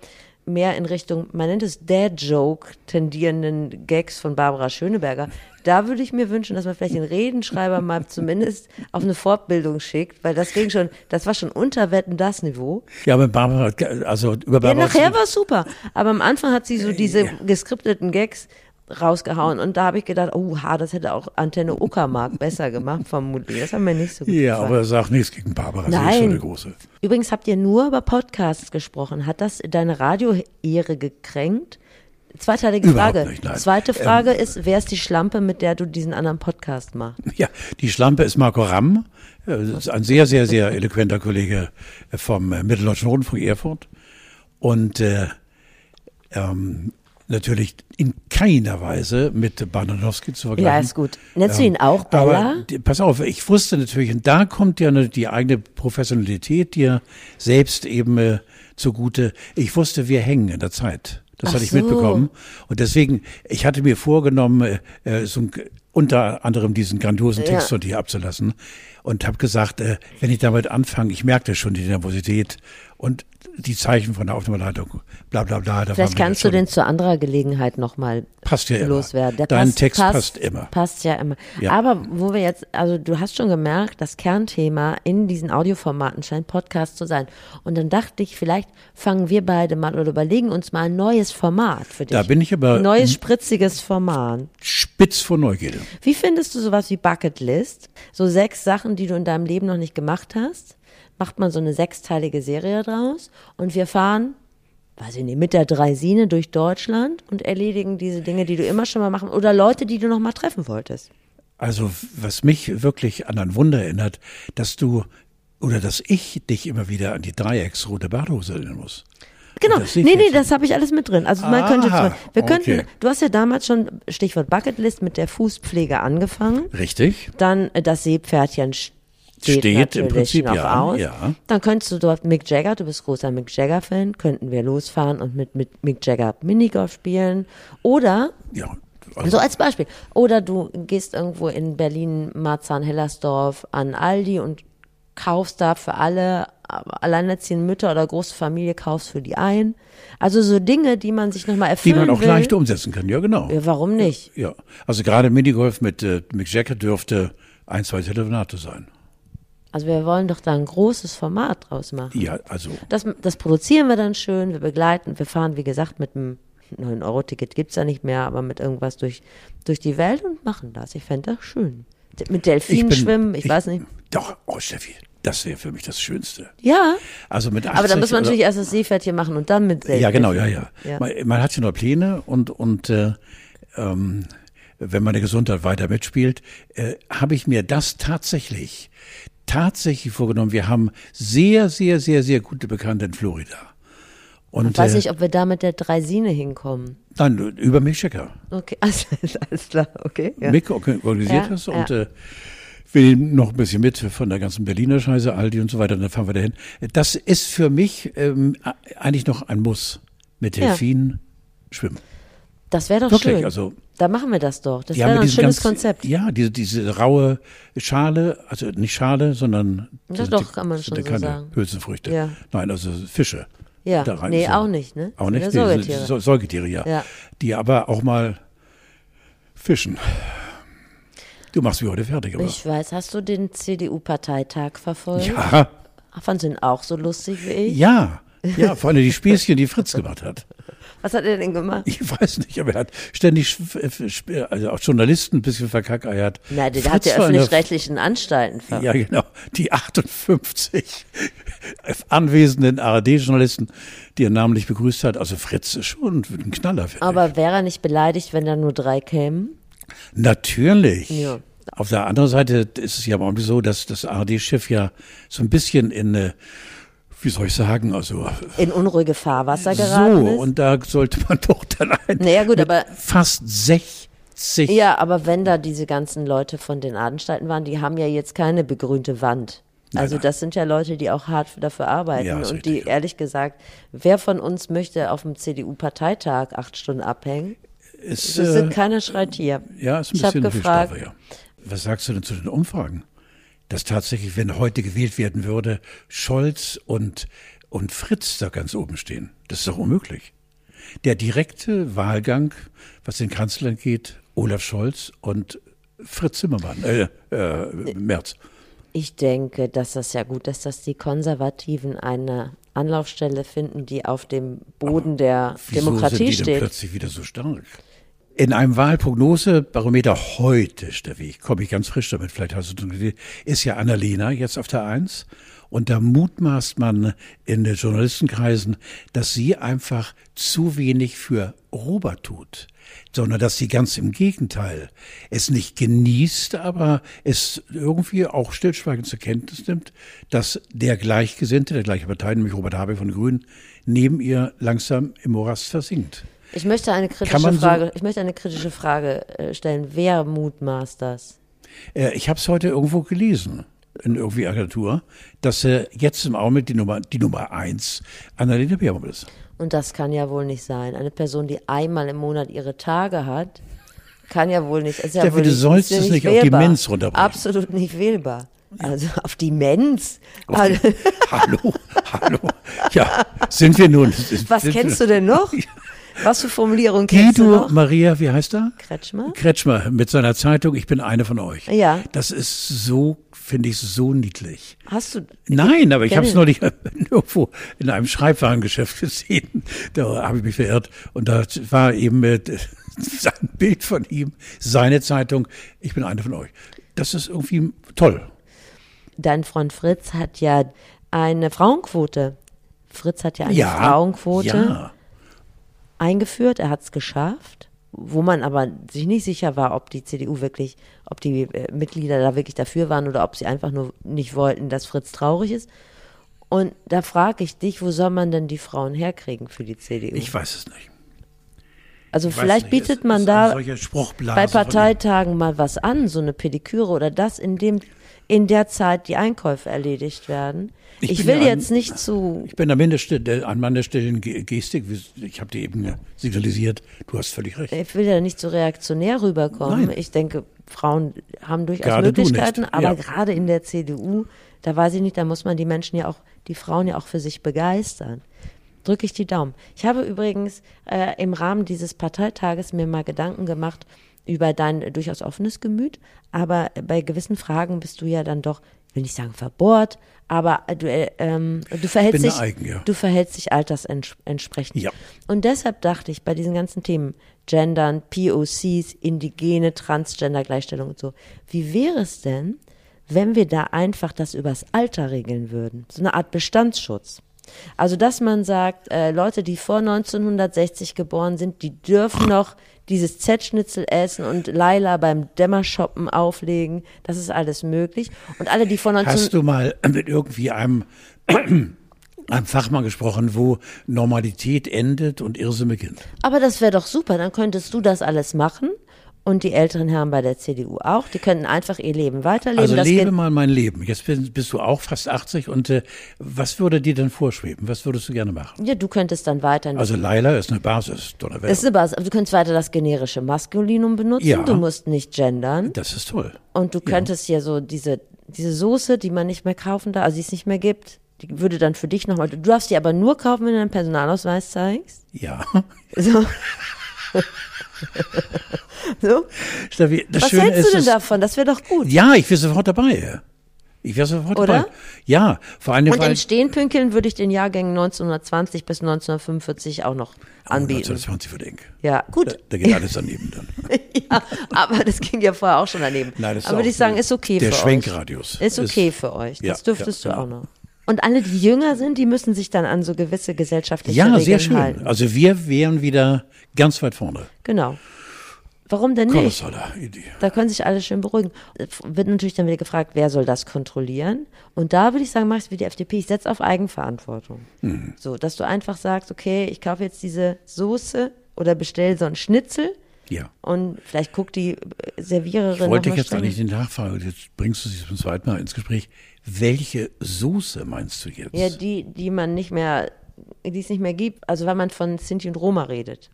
mehr in Richtung, man nennt es Dad-Joke tendierenden Gags von Barbara Schöneberger. Da würde ich mir wünschen, dass man vielleicht den Redenschreiber mal zumindest auf eine Fortbildung schickt, weil das ging schon, das war schon unter Wetten das Niveau. Ja, aber Barbara, also über Barbara. Ja, nachher war es super. Aber am Anfang hat sie so diese geskripteten Gags rausgehauen. Und da habe ich gedacht, oh, ha, das hätte auch Antenne Uckermark besser gemacht, vermutlich. Das haben wir nicht so gut Ja, gefallen. aber sag nichts gegen Barbara, Nein. sie ist schon eine große. Übrigens habt ihr nur über Podcasts gesprochen. Hat das deine Radioehre gekränkt? Zweiteilige Frage. Nicht, Zweite Frage ähm, ist, wer ist die Schlampe, mit der du diesen anderen Podcast machst? Ja, die Schlampe ist Marco Ramm. Das ist ein sehr, sehr, sehr eloquenter Kollege vom Mitteldeutschen Rundfunk Erfurt. Und äh, ähm, natürlich in keiner Weise mit Bananowski zu vergleichen. Ja, ist gut. Nennst du ihn auch Bella? Aber pass auf, ich wusste natürlich, und da kommt ja die eigene Professionalität dir selbst eben äh, zugute. Ich wusste, wir hängen in der Zeit. Das Ach hatte ich so. mitbekommen. Und deswegen, ich hatte mir vorgenommen, äh, äh, so ein, unter anderem diesen grandiosen Ja. Text von dir abzulassen. Und habe gesagt, äh, wenn ich damit anfange, ich merkte schon die Nervosität und die Zeichen von der Aufnahmeleitung, bla bla bla. Vielleicht kannst du den zu anderer Gelegenheit nochmal ja loswerden. Der Dein passt, Text passt, passt immer. Passt ja immer. Ja. Aber wo wir jetzt, also du hast schon gemerkt, das Kernthema in diesen Audioformaten scheint Podcast zu sein. Und dann dachte ich, vielleicht fangen wir beide mal oder überlegen uns mal ein neues Format für dich. Da bin ich aber Ein neues spritziges Format. spitz vor Neugierde. Wie findest du sowas wie Bucketlist? So sechs Sachen, die du in deinem Leben noch nicht gemacht hast. Macht man so eine sechsteilige Serie draus und wir fahren, weiß ich nicht, mit der Dreisine durch Deutschland und erledigen diese Dinge, die du immer schon mal machen oder Leute, die du noch mal treffen wolltest. Also, was mich wirklich an ein Wunder erinnert, dass du oder dass ich dich immer wieder an die Dreiecksrote Badehose erinnern muss. Genau. Nee, nee, das habe ich alles mit drin. Also man könnte Aha, zum- wir könnten, okay. du hast ja damals schon Stichwort Bucketlist mit der Fußpflege angefangen. Richtig? Dann äh, das Seepferdchen steht, Steht im Prinzip, ja, aus. ja. Dann könntest du dort Mick Jagger, du bist großer Mick Jagger-Fan, könnten wir losfahren und mit, mit Mick Jagger Minigolf spielen. Oder, Ja. Also, so als Beispiel, oder du gehst irgendwo in Berlin, Marzahn, Hellersdorf an Aldi und kaufst da für alle alleinerziehenden Mütter oder große Familie, kaufst für die ein. Also so Dinge, die man sich nochmal die erfüllen man auch will. leicht umsetzen kann, ja genau. Ja, warum nicht? Ja, also gerade Minigolf mit äh, Mick Jagger dürfte ein, zwei Telefonate sein. Also wir wollen doch da ein großes Format draus machen. Ja, also Das, das produzieren wir dann schön, wir begleiten, wir fahren, wie gesagt, mit einem 9-Euro-Ticket gibt's ja nicht mehr, aber mit irgendwas durch, durch die Welt und machen das. Ich fände das schön. Mit Delfinen schwimmen, ich, weiß nicht. Doch, oh Steffi, das wäre für mich das Schönste. Ja, Also mit 80 aber dann muss man natürlich erst das Seepferdchen machen und dann mit Delfinen. Ja, genau, ja, ja. Ja. Man, man hat ja noch Pläne und, und äh, ähm, wenn meine Gesundheit weiter mitspielt, äh, habe ich mir das tatsächlich, tatsächlich vorgenommen. Wir haben sehr, sehr, sehr, sehr gute Bekannte in Florida. Und Ich weiß äh, nicht, ob wir da mit der Dreisine hinkommen. dann über Mick. Okay, alles, alles klar, okay. Ja. Mick orga- organisiert Ja, das ja. und äh, wir nehmen noch ein bisschen mit von der ganzen Berliner Scheiße, Aldi und so weiter, und dann fahren wir dahin. Das ist für mich ähm, eigentlich noch ein Muss. Mit. Delfinen schwimmen. Das wäre doch Wirklich, schön. also da machen wir das doch. Das doch ein schönes ganz, Konzept. Ja, diese, diese raue Schale, also nicht Schale, sondern das doch, kann man schon so keine sagen. Hülsenfrüchte. Ja. Nein, also Fische. Ja, Da rein- nee, so. auch nicht, ne? Auch nicht? Nee, Säugetiere. so- Säugetiere, ja. Ja. Die aber auch mal fischen. Du machst mich heute fertig, aber. Ich weiß, hast du den CDU-Parteitag verfolgt? ja, Fandst du ihn auch so lustig wie ich? ja, ja, vor allem die Späßchen, die Fritz gemacht hat. Was hat er denn gemacht? Ich weiß nicht, aber er hat ständig, sch- also auch Journalisten ein bisschen verkackeiert. Na, der Fritz hat der öffentlich-rechtlichen Anstalten ver Ja, genau. Die 58 anwesenden ARD-Journalisten, die er namentlich begrüßt hat. Also Fritz ist schon ein Knaller. finde ich. Aber wäre er nicht beleidigt, wenn da nur drei kämen? Natürlich. Ja. Auf der anderen Seite ist es ja auch so, dass das ARD-Schiff ja so ein bisschen in, äh, wie soll ich sagen, also In unruhige Fahrwasser geraten so. ist? Und da sollte man doch dann ein, Naja, gut, aber- fast 60 Ja, aber wenn da diese ganzen Leute von den Anstalten waren, die haben ja jetzt keine begrünte Wand. Also das sind ja Leute, die auch hart dafür arbeiten Ja, und die ja. ehrlich gesagt, wer von uns möchte auf dem CDU-Parteitag acht Stunden abhängen? ist, Das äh, sind keiner schreit hier. Ja, ist ein ich habe bisschen viel gefragt, ja. Was sagst du denn zu den Umfragen? Dass tatsächlich, wenn heute gewählt werden würde, Scholz und, und Fritz da ganz oben stehen. Das ist doch unmöglich. Der direkte Wahlgang, was den Kanzler geht, Olaf Scholz und Fritz Zimmermann, äh, äh, Merz. Ich denke, dass das ja gut ist, dass die Konservativen eine Anlaufstelle finden, die auf dem Boden der Wieso Demokratie sind die denn steht. plötzlich wieder so stark? In einem Wahlprognosebarometer heute, Steffi, komme ich ganz frisch damit, vielleicht hast du es ist ja Annalena jetzt auf der Eins. Und da mutmaßt man in den Journalistenkreisen, dass sie einfach zu wenig für Robert tut, sondern dass sie ganz im Gegenteil es nicht genießt, aber es irgendwie auch stillschweigend zur Kenntnis nimmt, dass der Gleichgesinnte, der gleiche Partei, nämlich Robert Habeck von Grünen, neben ihr langsam im Morast versinkt. Ich möchte eine kritische man so- Frage, ich möchte eine kritische Frage äh, stellen. Wer mutmaßt das? Äh, ich habe es heute irgendwo gelesen, in irgendwie Agentur, dass äh, jetzt im Augenblick die Nummer, die Nummer eins Annalena Baerbock ist. Und das kann ja wohl nicht sein. Eine Person, die einmal im Monat ihre Tage hat, kann ja wohl nicht. Ist ja Steffi, du nicht, sollst es nicht auf die wählbar. Mens runterbrechen. Absolut nicht wählbar. Also auf die Mens. Auf die- hallo, hallo. Ja, sind wir nun. Was kennst du denn noch? Was für Formulierungen kennst du Guido noch? Maria, wie heißt er? Kretschmer? Kretschmer mit seiner Zeitung, ich bin eine von euch. Ja. Das ist so, finde ich, so niedlich. Hast du. Nein, aber ich habe es ihn. neulich irgendwo in einem Schreibwarengeschäft gesehen. Da habe ich mich verirrt. Und da war eben äh, ein Bild von ihm, seine Zeitung, ich bin eine von euch. Das ist irgendwie toll. Dein Freund Fritz hat ja eine Frauenquote. Fritz hat ja eine ja. Frauenquote Ja. Eingeführt. Er hat es geschafft. Wo man aber sich nicht sicher war, ob die CDU wirklich, ob die äh, Mitglieder da wirklich dafür waren oder ob sie einfach nur nicht wollten, dass Fritz traurig ist. Und da frage ich dich, wo soll man denn die Frauen herkriegen für die CDU? Ich weiß es nicht. Also vielleicht nicht. bietet man da bei. Parteitagen mal was an, so eine Pediküre oder das, in dem in der Zeit die Einkäufe erledigt werden. Ich Ich, will ja jetzt ein- nicht zu Ich bin am Ende der- an meiner stillen Ge- Gestik. Ich habe dir eben signalisiert, du hast völlig recht. ich will ja nicht so reaktionär rüberkommen. Nein. Ich denke, Frauen haben durchaus Gerade du Möglichkeiten, aber ja. gerade in der CDU, da weiß ich nicht, da muss man die Menschen ja auch, die Frauen ja auch für sich begeistern. Drücke ich die Daumen. Ich habe übrigens äh, im Rahmen dieses Parteitages mir mal Gedanken gemacht über dein durchaus offenes Gemüt, aber bei gewissen Fragen bist du ja dann doch, ich will nicht sagen verbohrt, aber du, äh, ähm, du verhältst dich, eigen, ja. du verhältst dich altersentsprechend. Ja. Und deshalb dachte ich bei diesen ganzen Themen, Gendern, POCs, Indigene, Transgender, Gleichstellung und so, wie wäre es denn, wenn wir da einfach das übers Alter regeln würden? So eine Art Bestandsschutz. Also, dass man sagt, äh, Leute, die vor 1960 geboren sind, die dürfen noch dieses Z-Schnitzel essen und Laila beim Dämmershoppen auflegen. Das ist alles möglich. Und alle, die vor 19... Hast du mal mit irgendwie einem, einem Fachmann gesprochen, wo Normalität endet und Irrsinn beginnt? Aber das wäre doch super, dann könntest du das alles machen und die älteren Herren bei der CDU auch. Die könnten einfach ihr Leben weiterleben. Also das lebe mal mein Leben. Jetzt bist, du auch fast 80 und äh, was würde dir denn vorschweben? Was würdest du gerne machen? ja, du könntest dann weiter. Also Laila ist eine Basis, Donnerwetter. das ist eine Basis. Du könntest weiter das generische Maskulinum benutzen. Ja. Du musst nicht gendern. Das ist toll. Und du könntest ja so diese, diese Soße, die man nicht mehr kaufen darf, also die es nicht mehr gibt, die würde dann für dich nochmal, du darfst die aber nur kaufen, wenn du deinen Personalausweis zeigst. Ja. So. so. Das Was Schöne hältst ist, du denn davon? Das wäre doch gut. Ja, ich wäre sofort dabei. Ich wäre sofort Oder? dabei. Ja, vor allem, Und in Stehenpünkeln würde ich den Jahrgängen 1920 bis 1945 auch noch anbieten. 1920 für Denk. Ja, Da, gut. da geht alles daneben dann. ja, aber das ging ja vorher auch schon daneben. Nein, das ist aber würde auch ich sagen, ist okay Der für Schwenkradius euch. Ist okay ist- für euch. Ja, Das dürftest ja, du auch genau. noch. Und alle, die jünger sind, die müssen sich dann an so gewisse gesellschaftliche Ja, Regeln sehr schön. halten. Also wir wären wieder ganz weit vorne. Genau. Warum denn nicht? Kolossaler Idee. Da können sich alle schön beruhigen. Es Wird natürlich dann wieder gefragt, wer soll das kontrollieren? Und da würde ich sagen, mach ich wie die FDP, ich setze auf Eigenverantwortung. Mhm. So, dass du einfach sagst, okay, ich kaufe jetzt diese Soße oder bestell so einen Schnitzel Ja. und vielleicht guckt die äh, Serviererin Ich wollte dich jetzt streng. eigentlich den Nachfrage, jetzt bringst du sie zum zweiten Mal ins Gespräch. Welche Soße meinst du jetzt? Ja, die, die man nicht mehr, die es nicht mehr gibt. Also wenn man von Sinti und Roma redet.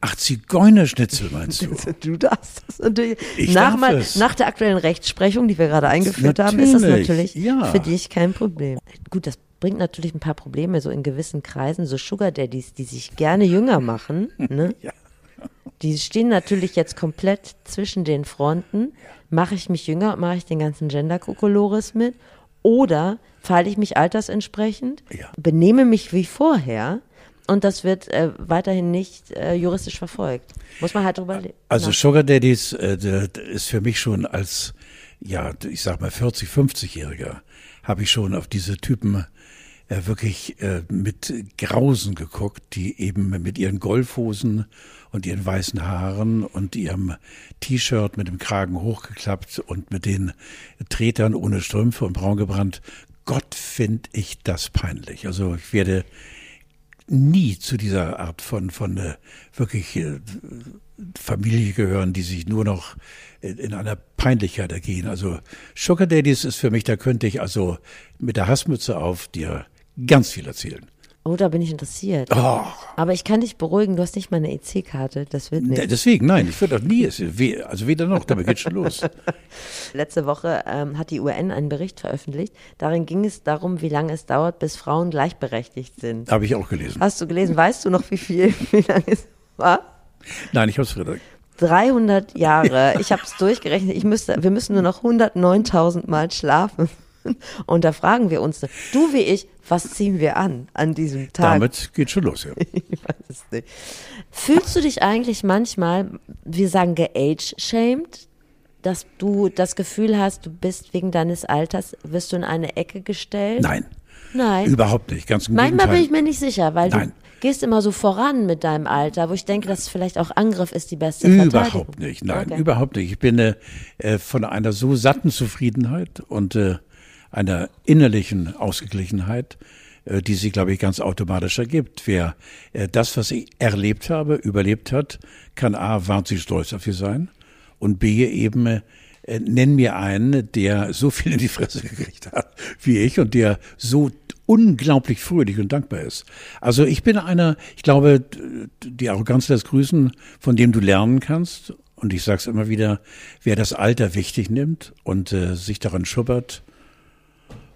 Ach, Zigeunerschnitzel meinst du? Du darfst das natürlich. Ich nach, darf mal, es. nach der aktuellen Rechtsprechung, die wir gerade eingeführt haben, ist das Natürlich, natürlich ja. für dich kein Problem. Gut, das bringt natürlich ein paar Probleme so in gewissen Kreisen, so Sugar Daddies, die sich gerne jünger machen. Ne? Ja. Die stehen natürlich jetzt komplett zwischen den Fronten. Mache ich mich jünger und mache ich den ganzen Gender-Kokolores mit? Oder verhalte ich mich altersentsprechend, Ja. benehme mich wie vorher und das wird äh, weiterhin nicht äh, juristisch verfolgt. Muss man halt drüber le- Also Sugar Daddies äh, ist für mich schon als, ja, ich sag mal 40, 50-Jähriger, habe ich schon auf diese Typen äh, wirklich äh, mit Grausen geguckt, die eben mit ihren Golfhosen und ihren weißen Haaren und ihrem T-Shirt mit dem Kragen hochgeklappt und mit den Tretern ohne Strümpfe und braun gebrannt. Gott, finde ich das peinlich. Also ich werde nie zu dieser Art von, von äh, wirklich äh, Familie gehören, die sich nur noch in einer Peinlichkeit ergehen. Also Sugar Daddies ist für mich, da könnte ich also mit der Hassmütze auf dir ganz viel erzählen. Oh, da bin ich interessiert. Oh. Aber ich kann dich beruhigen, du hast nicht mal eine EC-Karte. Das wird nicht. Deswegen, nein, ich würde doch nie, also weder noch, damit geht schon los. Letzte Woche ähm, hat die UN einen Bericht veröffentlicht. Darin ging es darum, wie lange es dauert, bis Frauen gleichberechtigt sind. Habe ich auch gelesen. Hast du gelesen? Weißt du noch, wie viel, wie lange es war? Nein, ich habe es Frederik. 300 Jahre. Ich habe es durchgerechnet. Ich müsste, wir müssen nur noch 109.000 Mal schlafen. Und da fragen wir uns, du wie ich, was ziehen wir an an diesem Tag? Damit geht schon los, ja. ich weiß es nicht. Fühlst du dich eigentlich manchmal, wir sagen geage-shamed, dass du das Gefühl hast, du bist wegen deines Alters, wirst du in eine Ecke gestellt? Nein. Nein. Überhaupt nicht, ganz im Manchmal Gegenteil. bin ich mir nicht sicher, weil Nein. du gehst immer so voran mit deinem Alter, wo ich denke, dass vielleicht auch Angriff ist die beste. Überhaupt nicht, nein, Okay. überhaupt nicht. Ich bin äh, von einer so satten Zufriedenheit und äh, einer innerlichen Ausgeglichenheit, äh, die sich, glaube ich, ganz automatisch ergibt. Wer äh, das, was ich erlebt habe, überlebt hat, kann A, wahnsinnig stolz dafür sein und B, eben äh, nenn mir einen, der so viel in die Fresse gekriegt hat wie ich und der so unglaublich fröhlich und dankbar ist. Also ich bin einer, ich glaube, die Arroganz lässt grüßen, von dem du lernen kannst. Und ich sage es immer wieder, wer das Alter wichtig nimmt und äh, sich daran schubbert,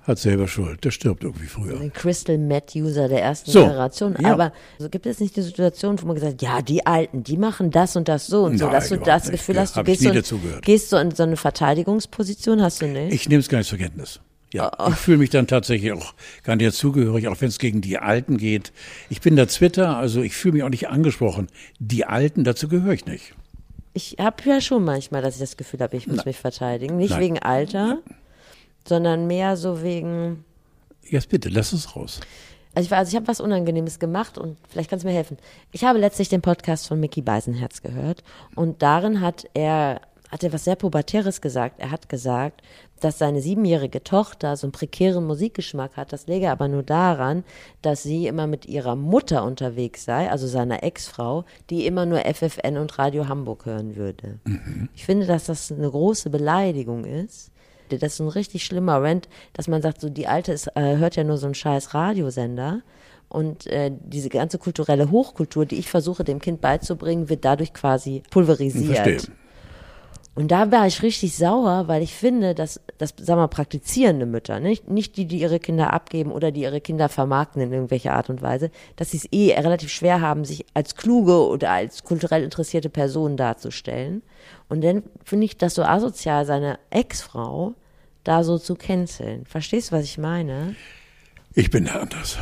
hat selber Schuld. Der stirbt irgendwie früher. Ein Crystal Meth User der ersten So, Generation. ja. Aber so gibt es nicht die Situation, wo man gesagt, ja, die Alten, die machen das und das so und so, Nein, dass du das nicht. Gefühl Ja, hast, du gehst nie so, dazugehört. gehst so in so eine Verteidigungsposition, hast du nicht? Ich nehme es gar nicht zur Kenntnis. Ja, Oh, ich fühle mich dann tatsächlich auch gar nicht dazugehörig, auch wenn es gegen die Alten geht. Ich bin der Twitter, also ich fühle mich auch nicht angesprochen. Die Alten, dazu gehöre ich nicht. Ich habe ja schon manchmal, dass ich das Gefühl habe, ich muss mich verteidigen. Nicht Nein. wegen Alter, sondern mehr so wegen. Jetzt bitte, lass es raus. Also ich, war- also ich habe was Unangenehmes gemacht und vielleicht kannst du mir helfen. Ich habe letztlich den Podcast von Mickey Beisenherz gehört und darin hat er hat er was sehr Pubertäres gesagt. Er hat gesagt, dass seine siebenjährige Tochter so einen prekären Musikgeschmack hat. Das läge aber nur daran, dass sie immer mit ihrer Mutter unterwegs sei, also seiner Ex-Frau, die immer nur FFN und Radio Hamburg hören würde. Ich finde, dass das eine große Beleidigung ist. Das ist ein richtig schlimmer Rant, dass man sagt, so die Alte ist, äh, hört ja nur so einen scheiß Radiosender. Und äh, diese ganze kulturelle Hochkultur, die ich versuche dem Kind beizubringen, wird dadurch quasi pulverisiert. Verstehe. Und da war ich richtig sauer, weil ich finde, dass, dass sagen wir mal, praktizierende Mütter, nicht, nicht die, die ihre Kinder abgeben oder die ihre Kinder vermarkten in irgendwelcher Art und Weise, dass sie es eh relativ schwer haben, sich als kluge oder als kulturell interessierte Person darzustellen. Und dann finde ich das so asozial, seine Ex-Frau da so zu canceln. Verstehst du, was ich meine? Ich bin da anders.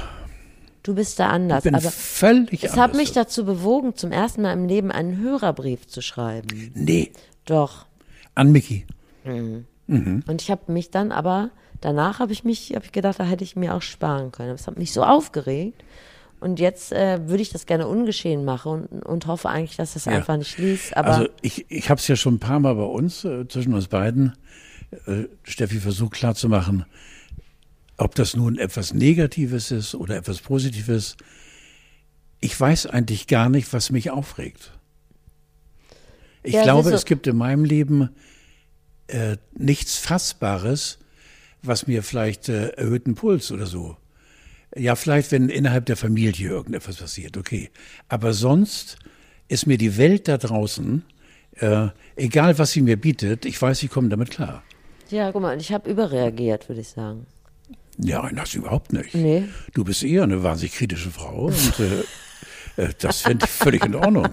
Du bist da anders, Ich bin aber völlig es anders. hat mich dazu bewogen, zum ersten Mal im Leben einen Hörerbrief zu schreiben. nee, Doch. an Mickey. Und ich habe mich dann aber, danach habe ich mich, habe ich gedacht, da hätte ich mir auch sparen können. Das hat mich so aufgeregt. Und jetzt äh, würde ich das gerne ungeschehen machen und, und hoffe eigentlich, dass das Ja. einfach nicht liest. Aber Also ich, ich habe es ja schon ein paar Mal bei uns, äh, zwischen uns beiden, Steffi versucht klarzumachen, ob das nun etwas Negatives ist oder etwas Positives. Ich weiß eigentlich gar nicht, was mich aufregt. Ich Ja, glaube, du- es gibt in meinem Leben äh, nichts Fassbares, was mir vielleicht äh, erhöhten Puls oder so. Ja, vielleicht, wenn innerhalb der Familie irgendetwas passiert, okay. Aber sonst ist mir die Welt da draußen, äh, egal was sie mir bietet, ich weiß, ich komme damit klar. Ja, guck mal, ich habe überreagiert, würde ich sagen. Ja, nein, das überhaupt nicht. Nee. Du bist eher eine wahnsinnig kritische Frau und äh, äh, das finde ich völlig in Ordnung.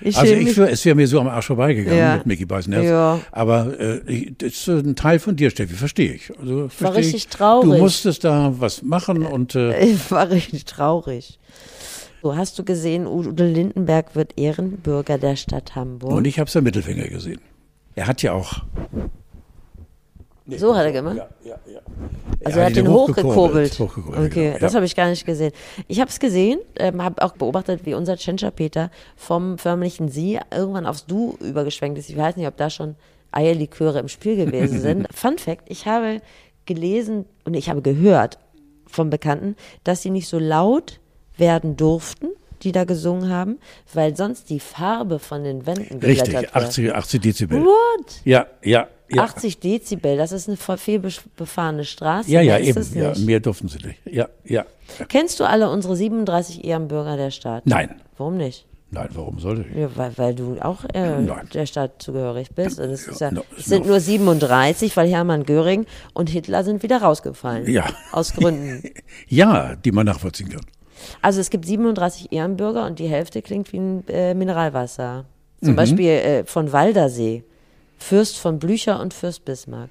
Ich Also ich es wäre mir so am Arsch vorbeigegangen Ja. mit Mickey Beisenherz. Ja. Aber äh, ich, das ist ein Teil von dir, Steffi, verstehe ich. Also, verstehe richtig ich. traurig. Du musstest da was machen und äh, Ich war richtig traurig. So, hast du gesehen, Udo Lindenberg wird Ehrenbürger der Stadt Hamburg? und ich habe seinen Mittelfinger gesehen. Er hat ja auch. So hat er gemacht? Ja, ja, ja. Also er hat den hochgekurbelt. hochgekurbelt okay, genau, das ja. habe ich gar nicht gesehen. Ich habe es gesehen, ähm, habe auch beobachtet, wie unser Tschentscher Peter vom förmlichen Sie irgendwann aufs Du übergeschwenkt ist. Ich weiß nicht, ob da schon Eierliköre im Spiel gewesen sind. Fun Fact, ich habe gelesen und ich habe gehört vom Bekannten, dass sie nicht so laut werden durften, die da gesungen haben, weil sonst die Farbe von den Wänden geblättert Richtig, wird. 80, 80 Dezibel. What? Ja, ja, ja. 80 Dezibel, das ist eine viel befahrene Straße. Ja, ja, Mehr ist eben. Ja, mehr durften sie nicht. Ja, ja. Kennst du alle unsere 37 Ehrenbürger der Stadt? Nein. Warum nicht? Nein, warum sollte ich? Ja, weil, weil du auch äh, der Stadt zugehörig bist. Und es, ist ja, no, es sind no. nur 37, weil Hermann Göring und Hitler sind wieder rausgefallen. Ja. Aus Gründen. Ja, die man nachvollziehen kann. Also es gibt 37 Ehrenbürger und die Hälfte klingt wie ein äh, Mineralwasser. Zum Mhm. Beispiel äh, von Waldersee, Fürst von Blücher und Fürst Bismarck.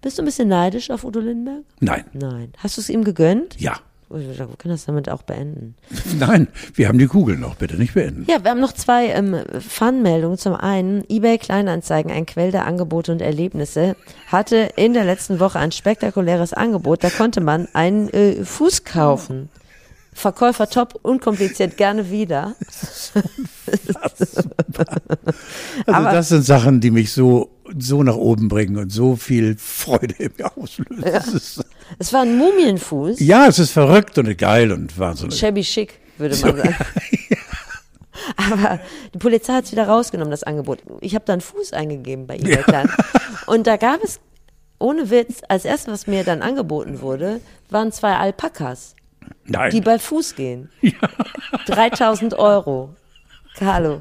Bist du ein bisschen neidisch auf Udo Lindenberg? Nein. Nein. Hast du es ihm gegönnt? Ja. Wir können das damit auch beenden. Nein, wir haben die Kugeln noch, bitte nicht beenden. Ja, wir haben noch zwei ähm, Fun-Meldungen. Zum einen, eBay Kleinanzeigen, ein Quell der Angebote und Erlebnisse, hatte in der letzten Woche ein spektakuläres Angebot. Da konnte man einen äh, Fuß kaufen. Verkäufer top, unkompliziert, gerne wieder. Also Aber- das sind Sachen, die mich so, so nach oben bringen und so viel Freude in mir auslösen. Ja. Es ist, Es war ein Mumienfuß. ja, es ist verrückt und geil und wahnsinnig. Shabby chic, würde man sagen. Aber die Polizei hat es wieder rausgenommen, das Angebot. Ich habe da einen Fuß eingegeben bei eBay Klein. Und da gab es, ohne Witz, als erstes, was mir dann angeboten wurde, waren zwei Alpakas, Nein. die bei Fuß gehen. 3000 Euro. Carlo,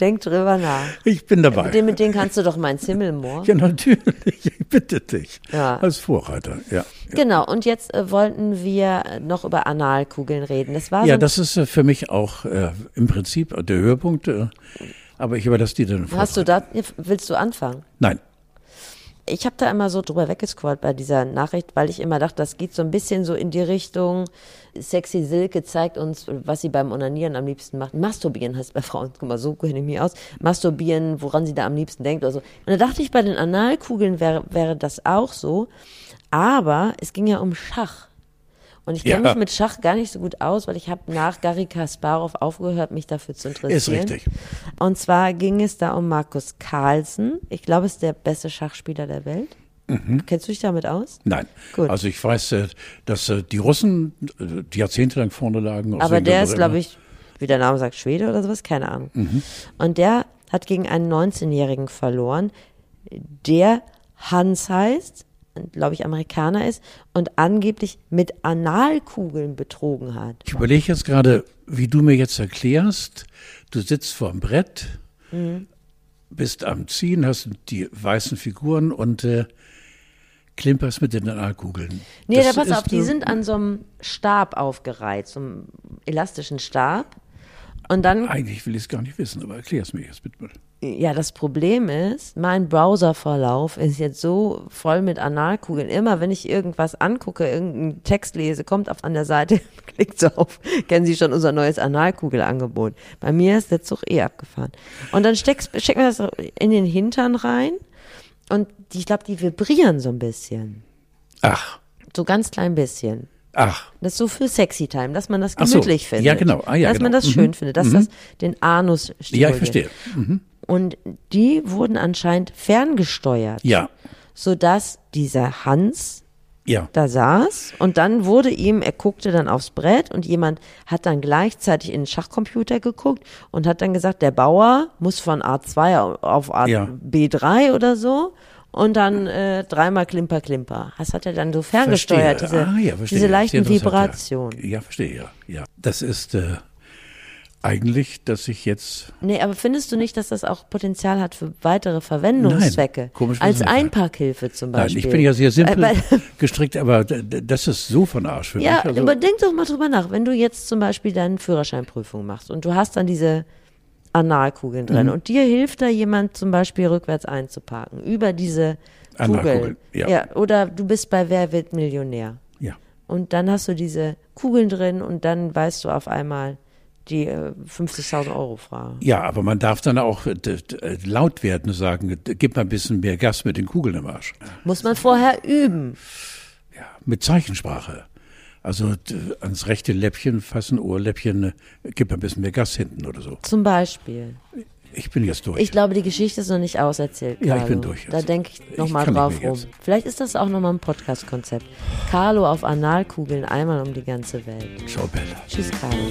denk drüber nach. ich bin dabei. Mit denen, mit denen kannst du doch mein Zimmelmoor. ja, natürlich. Ich bitte dich. Ja. Als Vorreiter, ja. Genau, und jetzt äh, wollten wir noch über Analkugeln reden. Das war Ja, so das ist äh, für mich auch äh, im Prinzip der Höhepunkt. Äh, aber ich überlasse dir dann Hast du da, willst du anfangen? Nein. Ich habe da immer so drüber weggescrollt bei dieser Nachricht, weil ich immer dachte, das geht so ein bisschen so in die Richtung, Sexy Silke zeigt uns, was sie beim Onanieren am liebsten macht. Masturbieren heißt bei Frauen, guck mal, so kenne ich mich aus. Masturbieren, woran sie da am liebsten denkt oder so. Und da dachte ich, bei den Analkugeln wäre, wäre das auch so. Aber es ging ja um Schach. Und ich kenne Ja. mich mit Schach gar nicht so gut aus, weil ich habe nach Garry Kasparov aufgehört, mich dafür zu interessieren. Ist richtig. Und zwar ging es da um Markus Carlsen. Ich glaube, es ist der beste Schachspieler der Welt. Kennst du dich damit aus? Nein. Gut. Also ich weiß, äh, dass äh, die Russen äh, die jahrzehntelang vorne lagen. Aber der ist, glaube ich, wie der Name sagt, Schwede oder sowas, keine Ahnung. Mhm. Und der hat gegen einen 19-Jährigen verloren, der Hans heißt, glaube ich, Amerikaner ist und angeblich mit Analkugeln betrogen hat. Ich überlege jetzt gerade, wie du mir jetzt erklärst, du sitzt vor dem Brett, Mhm. bist am Ziehen, hast die weißen Figuren und äh, klimperst mit den Analkugeln. Nee, da pass auf, die sind an so einem Stab aufgereiht, so einem elastischen Stab. Und dann Eigentlich will ich es gar nicht wissen, aber erklär es mir jetzt bitte. Ja, das Problem ist, mein Browserverlauf ist jetzt so voll mit Analkugeln. Immer wenn ich irgendwas angucke, irgendeinen Text lese, kommt auf an der Seite, klickt so auf, kennen Sie schon unser neues Analkugelangebot. Bei mir ist der Zug eh abgefahren. Und dann steckst, steckt man das in den Hintern rein und die, ich glaube, die vibrieren so ein bisschen. Ach, So ganz klein bisschen. Ach, Das ist so für Sexy Time, dass man das Ach so. gemütlich findet. Ja, genau. Ah, ja, dass man genau. das schön findet, dass das den Anus ja, ich stimuliert. verstehe. Und die wurden anscheinend ferngesteuert, Ja, sodass dieser Hans ja. da saß und dann wurde ihm, er guckte dann aufs Brett und jemand hat dann gleichzeitig in den Schachcomputer geguckt und hat dann gesagt, der Bauer muss von A2 auf A Ja. B3 oder so und dann äh, dreimal Klimper, Klimper. Das hat er dann so ferngesteuert, Verstehe. diese, Ah, ja, diese leichten Vibrationen. Ja. ja, verstehe, ja. ja. Das ist äh, eigentlich, dass ich jetzt Nee, aber findest du nicht, dass das auch Potenzial hat für weitere Verwendungszwecke? Nein, komisch, Als. Einparkhilfe zum Nein, Beispiel. ich bin ja sehr simpel Äh, weil- gestrickt, aber das ist so von Arsch für Ja, mich. Also, aber denk doch mal drüber nach. Wenn du jetzt zum Beispiel deine Führerscheinprüfung machst und du hast dann diese Analkugeln drin Mhm. und dir hilft da jemand zum Beispiel rückwärts einzuparken über diese Analkugeln, Kugel. ja. Oder du bist bei Wer wird Millionär ja. und dann hast du diese Kugeln drin und dann weißt du auf einmal die äh, 50.000 Euro Frage. ja, aber man darf dann auch äh, äh, laut werden und sagen, gib mal ein bisschen mehr Gas mit den Kugeln im Arsch. Muss man vorher üben. Ja, mit Zeichensprache. Also ans rechte Läppchen fassen, Ohrläppchen, äh, gib ein bisschen mehr Gas hinten oder so. Zum Beispiel. Ich bin jetzt durch. Ich glaube, die Geschichte ist noch nicht auserzählt. Ja, ich Carlo. bin durch jetzt. Da denke ich nochmal drauf rum. jetzt. Vielleicht ist das auch nochmal ein Podcast-Konzept. Carlo auf Analkugeln einmal um die ganze Welt. Ciao, Bella. Tschüss, Carlo.